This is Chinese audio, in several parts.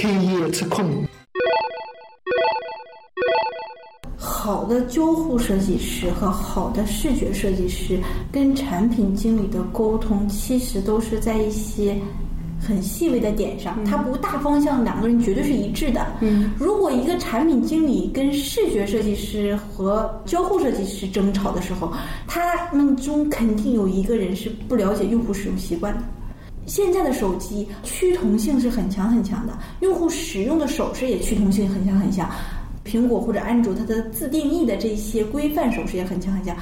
开业测控。好的交互设计师和好的视觉设计师跟产品经理的沟通，其实都是在一些很细微的点上，它不大方向两个人绝对是一致的。嗯，如果一个产品经理跟视觉设计师和交互设计师争吵的时候，他们中肯定有一个人是不了解用户使用习惯的。现在的手机趋同性是很强很强的，用户使用的手势也趋同性很强很强。苹果或者安卓，它的自定义的这些规范手势也很强很强，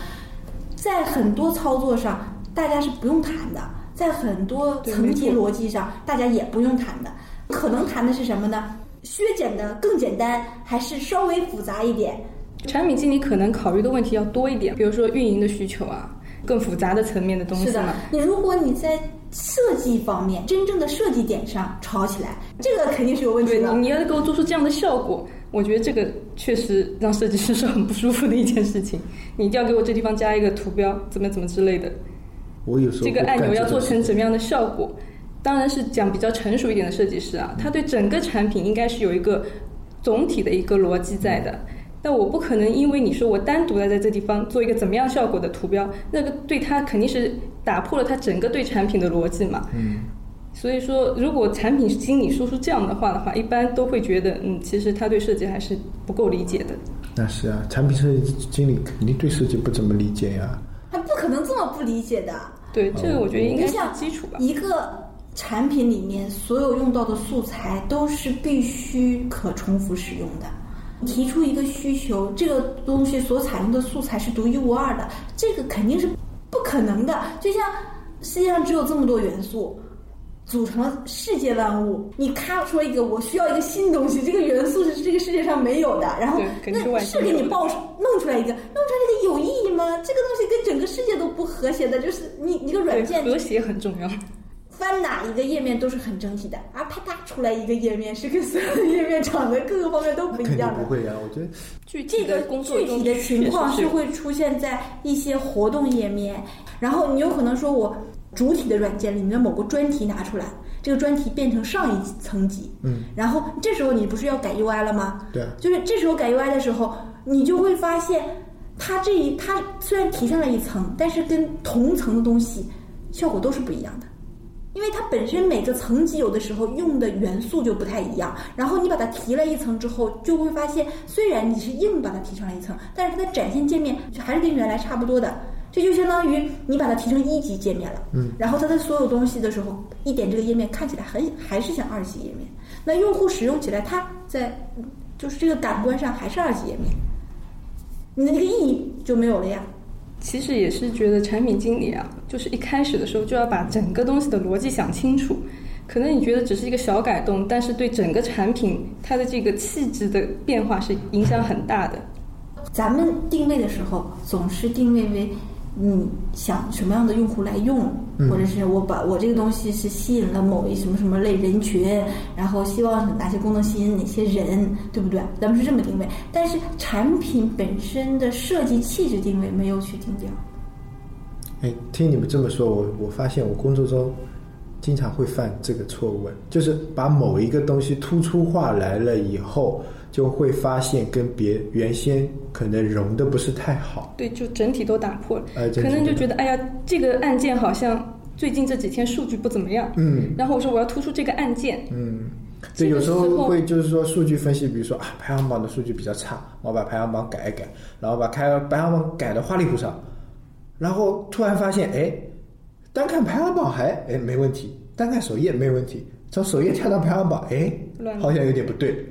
在很多操作上，大家是不用谈的；在很多层级逻辑上，大家也不用谈的。可能谈的是什么呢？削减的更简单，还是稍微复杂一点？产品经理可能考虑的问题要多一点，比如说运营的需求啊，更复杂的层面的东西是的，你如果你在设计方面真正的设计点上吵起来，这个肯定是有问题的。你要给我做出这样的效果。我觉得这个确实让设计师是很不舒服的一件事情。你一定要给我这地方加一个图标，怎么怎么之类的。我有时候这个按钮要做成怎么样的效果？当然是讲比较成熟一点的设计师啊，他对整个产品应该是有一个总体的一个逻辑在的。但我不可能因为你说我单独的在这地方做一个怎么样效果的图标，那个对他肯定是打破了他整个对产品的逻辑嘛。嗯。所以说，如果产品经理说出这样的话的话，一般都会觉得，嗯，其实他对设计还是不够理解的。那是啊，产品设计经理肯定对设计不怎么理解呀。他不可能这么不理解的。对，这个我觉得应该是基础吧。一个产品里面所有用到的素材都是必须可重复使用的。提出一个需求，这个东西所采用的素材是独一无二的，这个肯定是不可能的。就像世界上只有这么多元素。组成了世界万物，你咔出一个，我需要一个新东西，这个元素是这个世界上没有的，然后那是给你爆弄出来一个，弄出来这个有意义吗？这个东西跟整个世界都不和谐的，就是你一个软件和谐很重要，翻哪一个页面都是很整体的，啊啪嗒出来一个页面是跟所有的页面长得各个方面都不一样的，不会啊，我觉得具这个具体的情况是会出现在一些活动页面，然后你有可能说我。主体的软件里面的某个专题拿出来，这个专题变成上一层级，嗯，然后这时候你不是要改 UI 了吗？对，就是这时候改 UI 的时候，你就会发现，它这一它虽然提上了一层，但是跟同层的东西效果都是不一样的，因为它本身每个层级有的时候用的元素就不太一样，然后你把它提了一层之后，就会发现，虽然你是硬把它提上了一层，但是它的展现界面就还是跟原来差不多的。这就相当于你把它提成一级界面了，嗯，然后它的所有东西的时候，一点这个页面看起来很还是像二级页面，那用户使用起来，它在就是这个感官上还是二级页面，你的那个意义就没有了呀。其实也是觉得产品经理啊，就是一开始的时候就要把整个东西的逻辑想清楚，可能你觉得只是一个小改动，但是对整个产品它的这个气质的变化是影响很大的。咱们定位的时候，总是定位为。嗯，想什么样的用户来用，或者是我把我这个东西是吸引了某一什么什么类人群，然后希望哪些功能吸引哪些人，对不对？咱们是这么定位，但是产品本身的设计气质定位没有去定掉。哎，听你们这么说，我我发现我工作中经常会犯这个错误，就是把某一个东西突出化来了以后。就会发现跟别原先可能融的不是太好，对，就整体都打破了，呃，可能就觉得哎呀，这个按键好像最近这几天数据不怎么样，嗯，然后我说我要突出这个按键，嗯，这，有时候会就是说数据分析，比如说啊排行榜的数据比较差，我把排行榜改一改，然后把开排行榜改的花里胡哨，然后突然发现哎，单看排行榜还哎没问题，单看首页没问题，从首页跳到排行榜哎，好像有点不对。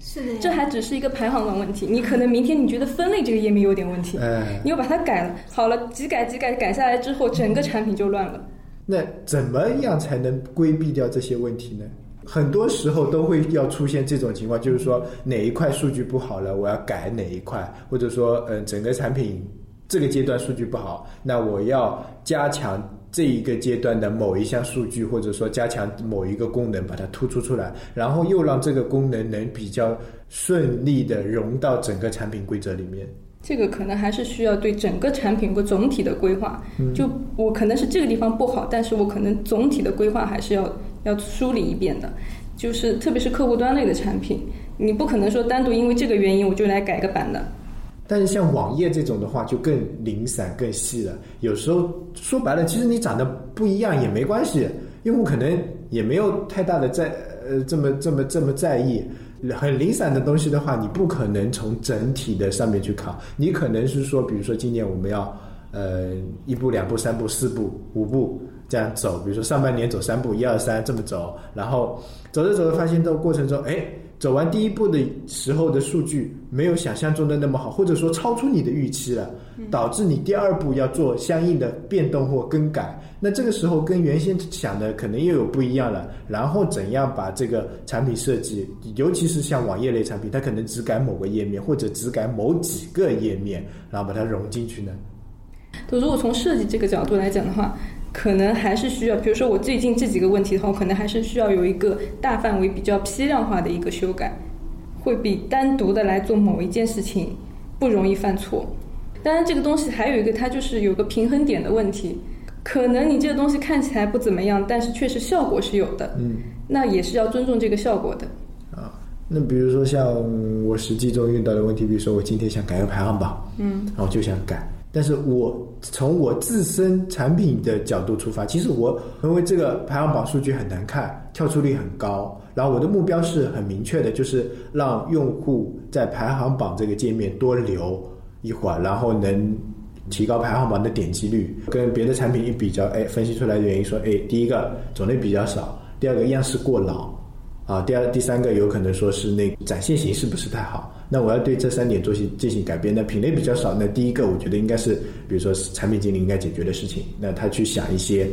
是的，这还只是一个排行榜问题。你可能明天你觉得分类这个页面有点问题，哎，你又把它改了，好了，几改几改改下来之后，整个产品就乱了。那怎么样才能规避掉这些问题呢？很多时候都会要出现这种情况，就是说哪一块数据不好了，我要改哪一块，或者说，嗯，整个产品这个阶段数据不好，那我要加强。这一个阶段的某一项数据，或者说加强某一个功能，把它突出出来，然后又让这个功能能比较顺利的融到整个产品规则里面。这个可能还是需要对整个产品有个总体的规划。就我可能是这个地方不好，但是我可能总体的规划还是要要梳理一遍的。就是特别是客户端类的产品，你不可能说单独因为这个原因我就来改个版的。但是像网页这种的话，就更零散、更细了。有时候说白了，其实你长得不一样也没关系，用户可能也没有太大的在呃这么这么这么在意。很零散的东西的话，你不可能从整体的上面去考。你可能是说，比如说今年我们要呃一步、两步、三步、四步、五步这样走，比如说上半年走三步，一二三这么走，然后走着走着发现到过程中，哎。走完第一步的时候的数据没有想象中的那么好，或者说超出你的预期了，导致你第二步要做相应的变动或更改。那这个时候跟原先想的可能又有不一样了。然后怎样把这个产品设计，尤其是像网页类产品，它可能只改某个页面或者只改某几个页面，然后把它融进去呢？就如果从设计这个角度来讲的话。可能还是需要，比如说我最近这几个问题的话，可能还是需要有一个大范围、比较批量化的一个修改，会比单独的来做某一件事情不容易犯错。当然，这个东西还有一个，它就是有个平衡点的问题。可能你这个东西看起来不怎么样，但是确实效果是有的。嗯，那也是要尊重这个效果的。啊，那比如说像我实际中遇到的问题，比如说我今天想改个排行榜，嗯，然后就想改。但是我从我自身产品的角度出发，其实我认为这个排行榜数据很难看，跳出率很高。然后我的目标是很明确的，就是让用户在排行榜这个界面多留一会儿，然后能提高排行榜的点击率。跟别的产品一比较，哎，分析出来的原因说，哎，第一个种类比较少，第二个样式过老，啊，第二第三个有可能说是那展现形式不是太好。那我要对这三点做些进行改变。那品类比较少，那第一个我觉得应该是，比如说产品经理应该解决的事情。那他去想一些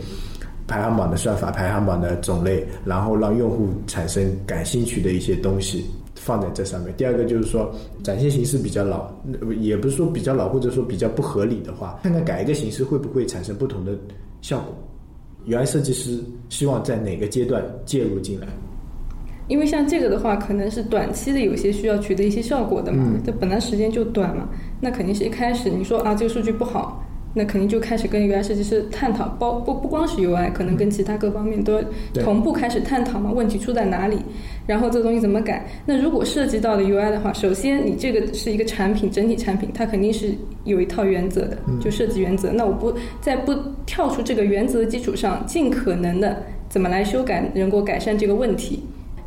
排行榜的算法、排行榜的种类，然后让用户产生感兴趣的一些东西放在这上面。第二个就是说展现形式比较老，也不是说比较老，或者说比较不合理的话，看看改一个形式会不会产生不同的效果。原来设计师希望在哪个阶段介入进来？因为像这个的话，可能是短期的有些需要取得一些效果的嘛，这本来时间就短嘛，那肯定是一开始你说啊这个数据不好，那肯定就开始跟 UI 设计师探讨，包不不光是 UI，可能跟其他各方面都同步开始探讨嘛，问题出在哪里，然后这东西怎么改？那如果涉及到的 UI 的话，首先你这个是一个产品，整体产品它肯定是有一套原则的，就设计原则。那我不在不跳出这个原则的基础上，尽可能的怎么来修改，能够改善这个问题。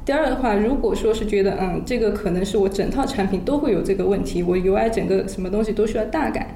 第二的话，如果说是觉得，嗯，这个可能是我整套产品都会有这个问题，我 UI 整个什么东西都需要大改，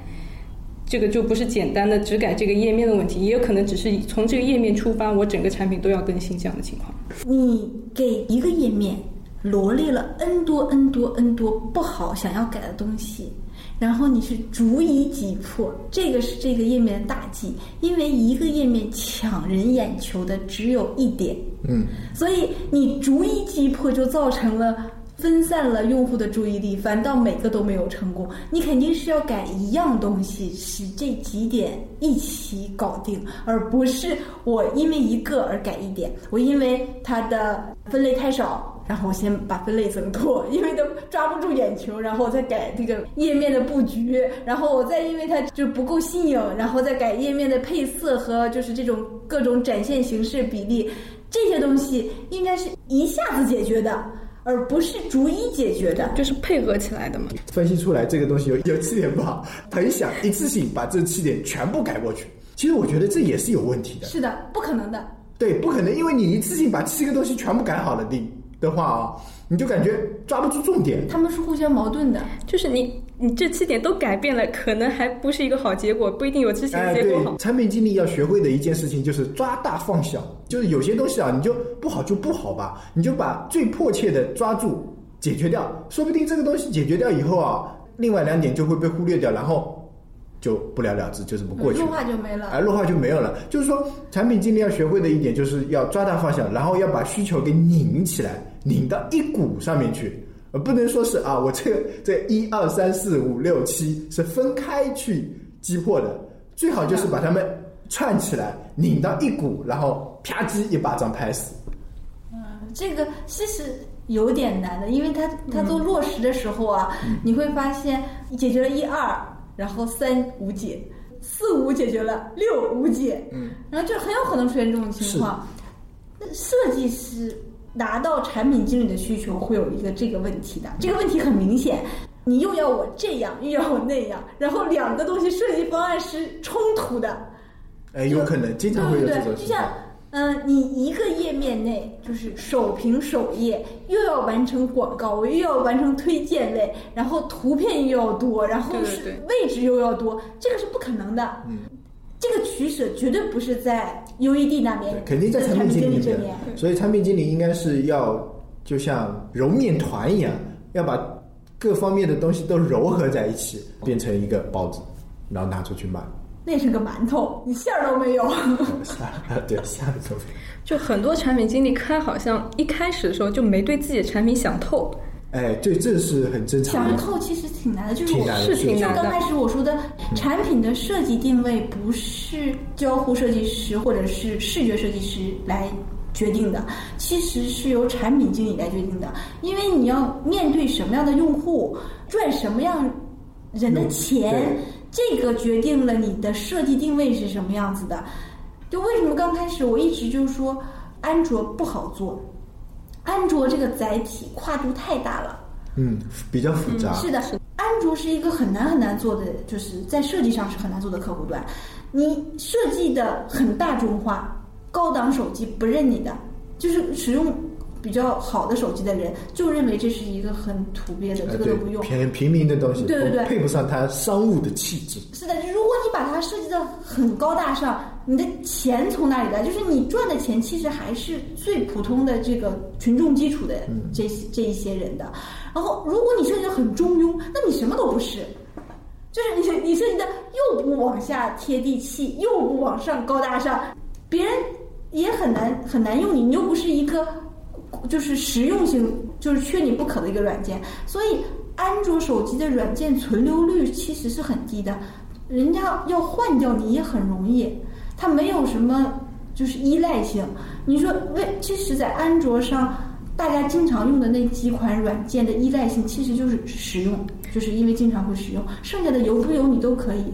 这个就不是简单的只改这个页面的问题，也有可能只是从这个页面出发，我整个产品都要更新这样的情况。你给一个页面罗列了 n 多 n 多 n 多不好想要改的东西。然后你是逐一击破，这个是这个页面的大忌，因为一个页面抢人眼球的只有一点，嗯，所以你逐一击破就造成了分散了用户的注意力，反倒每个都没有成功。你肯定是要改一样东西，使这几点一起搞定，而不是我因为一个而改一点，我因为它的分类太少。然后我先把分类增拓，因为都抓不住眼球，然后我再改这个页面的布局，然后我再因为它就不够新颖，然后再改页面的配色和就是这种各种展现形式比例，这些东西应该是一下子解决的，而不是逐一解决的，就是配合起来的嘛。分析出来这个东西有有七点不好，很想一次性把这七点全部改过去。其实我觉得这也是有问题的。是的，不可能的。对，不可能，因为你一次性把七个东西全部改好了的。的话啊，你就感觉抓不住重点。他们是互相矛盾的，就是你你这七点都改变了，可能还不是一个好结果，不一定有之前的结果好。产品经理要学会的一件事情就是抓大放小，就是有些东西啊，你就不好就不好吧，你就把最迫切的抓住解决掉，说不定这个东西解决掉以后啊，另外两点就会被忽略掉，然后。就不了了之，就这么过去，弱化就没了。哎，弱化就没有了。就是说，产品经理要学会的一点，就是要抓大放小，然后要把需求给拧起来，拧到一股上面去，而不能说是啊，我这个这一二三四五六七是分开去击破的，最好就是把它们串起来，拧到一股，然后啪叽一巴掌拍死。嗯，这个其实有点难的，因为它它做落实的时候啊，你会发现解决了一二。然后三无解，四五解决了，六无解，嗯，然后就很有可能出现这种情况。那设计师拿到产品经理的需求会有一个这个问题的，这个问题很明显，你又要我这样，又要我那样，然后两个东西设计方案是冲突的。哎，有可能经常会有这种对，就像情况。嗯、你一个页面内就是首屏首页，又要完成广告我，又要完成推荐类，然后图片又要多，然后是位置又要多，这个是不可能的。嗯，这个取舍绝对不是在 UED 那边，肯定在产品经理这边。，所以产品经理应该是要就像揉面团一样，要把各方面的东西都糅合在一起，变成一个包子，然后拿出去卖。那是个馒头，你馅儿都没有。下 对下一种，就很多产品经理，他好像一开始的时候就没对自己的产品想透。哎，对，这是很正常想。透其实挺难的，就是我挺难的是挺难的就刚开始我说的，产品的设计定位不是交互设计师或者是视觉设计师来决定的，其实是由产品经理来决定的。因为你要面对什么样的用户，赚什么样人的钱，这个决定了你的设计定位是什么样子的。就为什么刚开始我一直就说安卓不好做，安卓这个载体跨度太大了。嗯，比较复杂。是的，安卓是一个很难很难做的，就是在设计上是很难做的客户端。你设计的很大众化，高档手机不认你的，就是使用比较好的手机的人就认为这是一个很土鳖的，这个都不用。平平民的东西，对对对配不上它商务的气质。是的，如果你把它设计的很高大上，你的钱从哪里来？就是你赚的钱其实还是最普通的这个群众基础的这这一些人的。然后，如果你设计的很中庸，那你什么都不是。就是你你设计的又不往下贴地气，又不往上高大上，别人也很难很难用你，你又不是一个就是实用性就是缺你不可的一个软件，所以安卓手机的软件存留率其实是很低的，人家要换掉你也很容易，它没有什么就是依赖性。你说为其实，在安卓上。大家经常用的那几款软件的依赖性其实就是使用，就是因为经常会使用，剩下的有不有你都可以。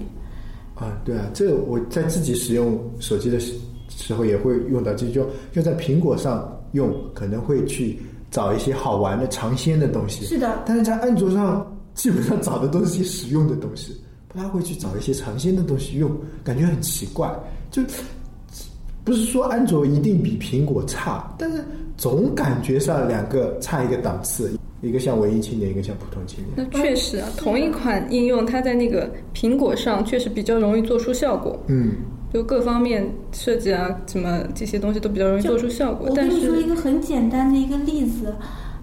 啊，对啊，这我在自己使用手机的时时候也会用到，这就就在苹果上用，可能会去找一些好玩的尝鲜的东西。是的但是在安卓上基本上找的都是些实用的东西，不太会去找一些尝鲜的东西用，感觉很奇怪。就不是说安卓一定比苹果差，但是总感觉上两个差一个档次，一个像文艺青年，一个像普通青年。那确实啊，同一款应用，它在那个苹果上确实比较容易做出效果，嗯，就各方面设计啊，什么这些东西都比较容易做出效果。我跟你说一，个很简单的一个例子，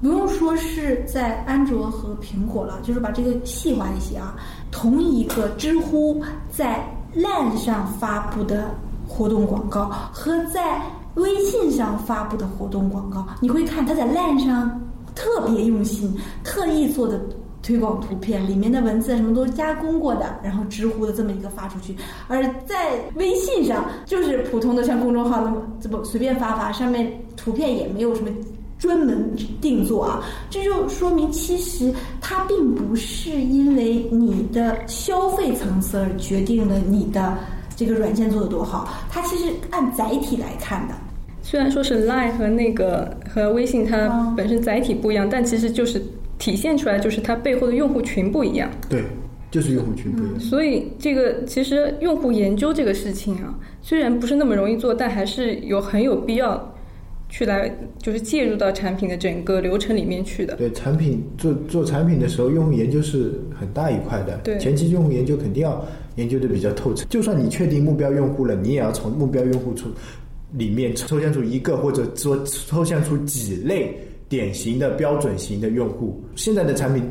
不用说是在安卓和苹果了，就是把这个细化一些啊。同一个知乎在 LINE 上发布的活动广告和在微信上发布的活动广告，你会看它在 LINE 上特别用心，特意做的。推广图片里面的文字什么都加工过的，然后知乎的这么一个发出去，而在微信上就是普通的像公众号那么这么随便发发，上面图片也没有什么专门定做啊，这就说明其实它并不是因为你的消费层次而决定了你的这个软件做的多好，它其实按载体来看的。虽然说是 Line 和那个和微信它本身载体不一样，但其实就是体现出来就是它背后的用户群不一样。对，就是用户群不一样。所以这个其实用户研究这个事情啊，虽然不是那么容易做，但还是有很有必要去来就是介入到产品的整个流程里面去的。对产品做做产品的时候，用户研究是很大一块的。对前期用户研究肯定要研究的比较透彻。就算你确定目标用户了，你也要从目标用户出里面抽象出一个，或者说抽象出几类典型的标准型的用户。现在的产品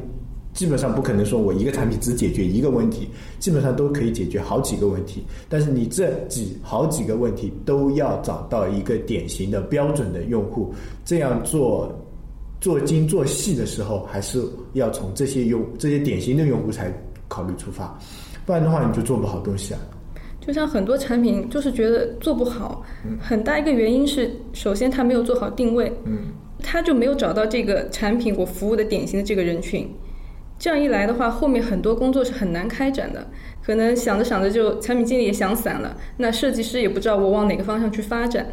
基本上不可能说我一个产品只解决一个问题，基本上都可以解决好几个问题。但是你这几好几个问题都要找到一个典型的标准的用户，这样做做精做细的时候，还是要从这些用这些典型的用户才考虑出发，不然的话你就做不好东西啊。就像很多产品就是觉得做不好，很大一个原因是，首先它没有做好定位，嗯，它就没有找到这个产品我服务的典型的这个人群。这样一来的话，后面很多工作是很难开展的。可能想着想着就产品经理也想散了，那设计师也不知道我往哪个方向去发展。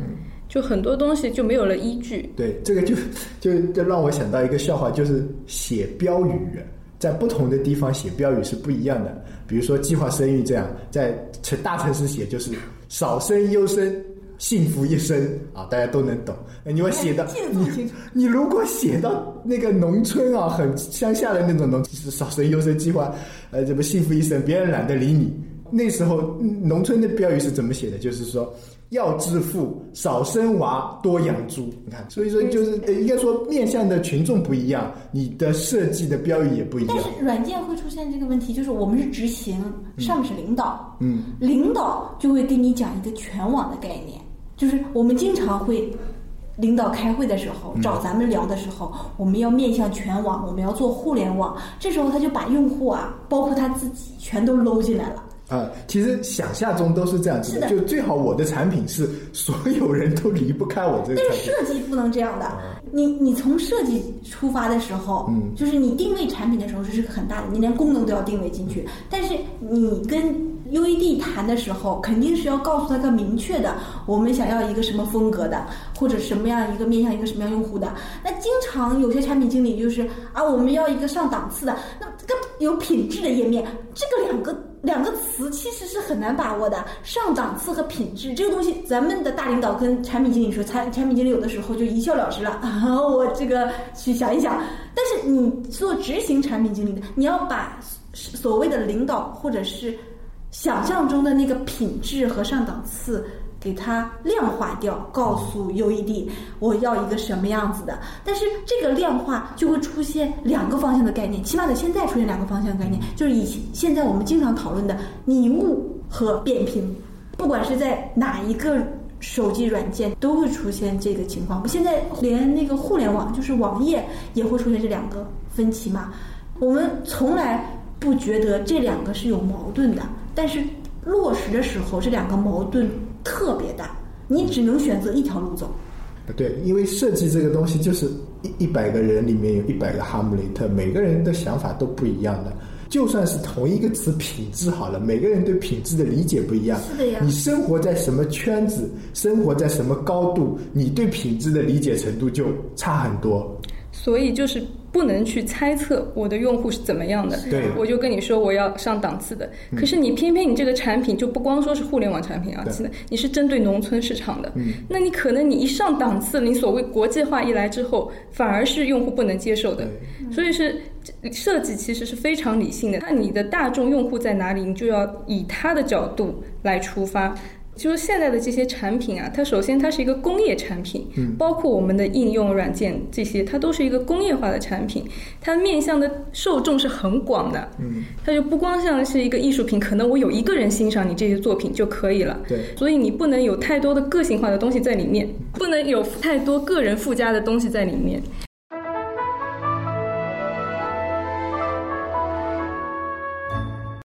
就很多东西就没有了依据。对，这个就就就让我想到一个笑话，就是写标语，在不同的地方写标语是不一样的。比如说计划生育这样，在城大城市写就是少生优生。幸福一生啊，大家都能懂。你要写到你，你如果写到那个农村啊，很乡下的那种农，是少生优生计划，呃，怎么幸福一生，别人懒得理你。那时候农村的标语是怎么写的？就是说要致富，少生娃，多养猪。你看，所以说就是应该说面向的群众不一样，你的设计的标语也不一样。但是软件会出现这个问题，就是我们是执行，上面是领导，嗯，领导就会跟你讲一个全网的概念。就是我们经常会，领导开会的时候找咱们聊的时候，我们要面向全网，我们要做互联网。这时候他就把用户啊，包括他自己，全都搂进来了。啊，其实想象中都是这样子的，就最好我的产品是所有人都离不开我这个。但是设计不能这样的，你你从设计出发的时候，嗯，就是你定位产品的时候这是很大的，你连功能都要定位进去。但是你跟 UED 谈的时候，肯定是要告诉他个明确的，我们想要一个什么风格的，或者什么样一个面向一个什么样用户的。那经常有些产品经理就是啊，我们要一个上档次的，那这个有品质的页面，这个两个两个词其实是很难把握的。上档次和品质这个东西，咱们的大领导跟产品经理说，产产品经理有的时候就一笑了之了啊，我这个去想一想。但是你做执行产品经理的，你要把所谓的领导或者是想象中的那个品质和上档次，给它量化掉，告诉 UED 我要一个什么样子的。但是这个量化就会出现两个方向的概念，起码在现在出现两个方向概念，就是以前现在我们经常讨论的拟物和扁平，不管是在哪一个手机软件都会出现这个情况。现在连那个互联网，就是网页也会出现这两个分歧嘛？我们从来不觉得这两个是有矛盾的。但是落实的时候，这两个矛盾特别大，你只能选择一条路走。对，因为设计这个东西就是一一百个人里面有一百个哈姆雷特，每个人的想法都不一样的。就算是同一个词“品质”好了，每个人对品质的理解不一样。是的呀。你生活在什么圈子，生活在什么高度，你对品质的理解程度就差很多。所以就是不能去猜测我的用户是怎么样的，对，我就跟你说我要上档次的。可是你偏偏你这个产品就不光说是互联网产品啊，现在你是针对农村市场的，那你可能你一上档次，你所谓国际化一来之后，反而是用户不能接受的。所以是设计其实是非常理性的，那你的大众用户在哪里，你就要以他的角度来出发。就是现在的这些产品啊，它首先它是一个工业产品，嗯，包括我们的应用软件这些，它都是一个工业化的产品，它面向的受众是很广的，嗯，它就不光像是一个艺术品，可能我有一个人欣赏你这些作品就可以了，对，所以你不能有太多的个性化的东西在里面，不能有太多个人附加的东西在里面，